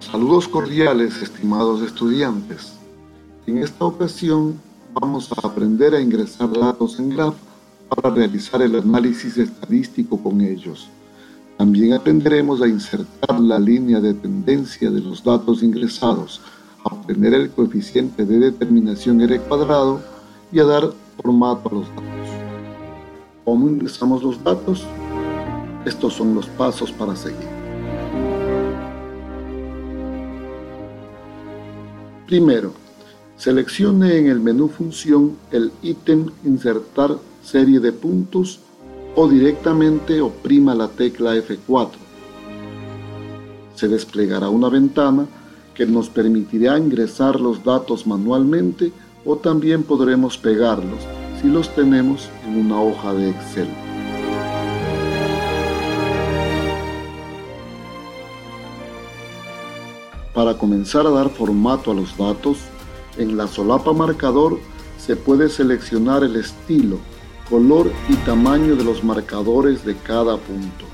Saludos cordiales, estimados estudiantes. En esta ocasión vamos a aprender a ingresar datos en Graph para realizar el análisis estadístico con ellos. También aprenderemos a insertar la línea de tendencia de los datos ingresados, a obtener el coeficiente de determinación R cuadrado y a dar formato a los datos. ¿Cómo ingresamos los datos? Estos son los pasos para seguir. Primero, seleccione en el menú Función el ítem Insertar serie de puntos o directamente oprima la tecla F4. Se desplegará una ventana que nos permitirá ingresar los datos manualmente o también podremos pegarlos si los tenemos en una hoja de Excel. Para comenzar a dar formato a los datos, en la solapa marcador se puede seleccionar el estilo, color y tamaño de los marcadores de cada punto.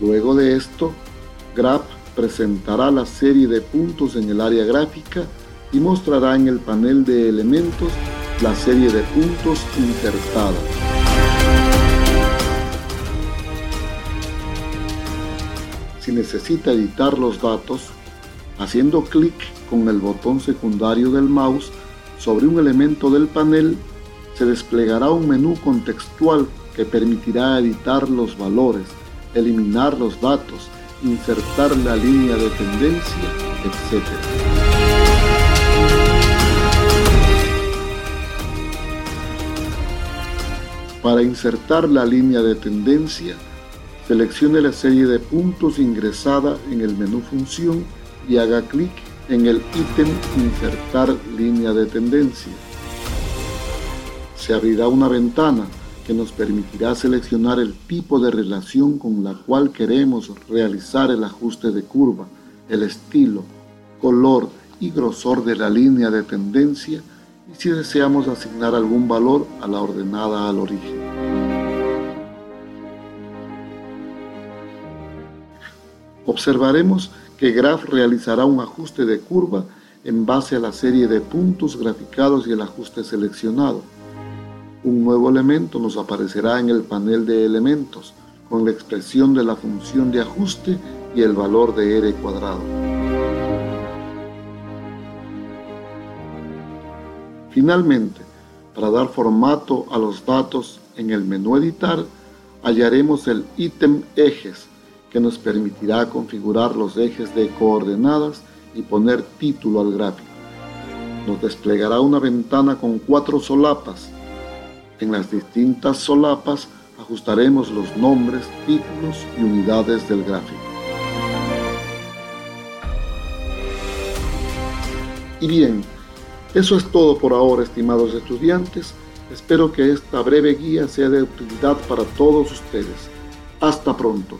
Luego de esto, Graph presentará la serie de puntos en el área gráfica y mostrará en el panel de elementos la serie de puntos insertada. Si necesita editar los datos, haciendo clic con el botón secundario del mouse sobre un elemento del panel, se desplegará un menú contextual que permitirá editar los valores, eliminar los datos, insertar la línea de tendencia, etc. Para insertar la línea de tendencia, Seleccione la serie de puntos ingresada en el menú Función y haga clic en el ítem Insertar línea de tendencia. Se abrirá una ventana que nos permitirá seleccionar el tipo de relación con la cual queremos realizar el ajuste de curva, el estilo, color y grosor de la línea de tendencia y si deseamos asignar algún valor a la ordenada al origen. Observaremos que Graph realizará un ajuste de curva en base a la serie de puntos graficados y el ajuste seleccionado. Un nuevo elemento nos aparecerá en el panel de elementos con la expresión de la función de ajuste y el valor de R cuadrado. Finalmente, para dar formato a los datos en el menú editar, hallaremos el ítem ejes que nos permitirá configurar los ejes de coordenadas y poner título al gráfico. Nos desplegará una ventana con cuatro solapas. En las distintas solapas ajustaremos los nombres, títulos y unidades del gráfico. Y bien, eso es todo por ahora, estimados estudiantes. Espero que esta breve guía sea de utilidad para todos ustedes. Hasta pronto.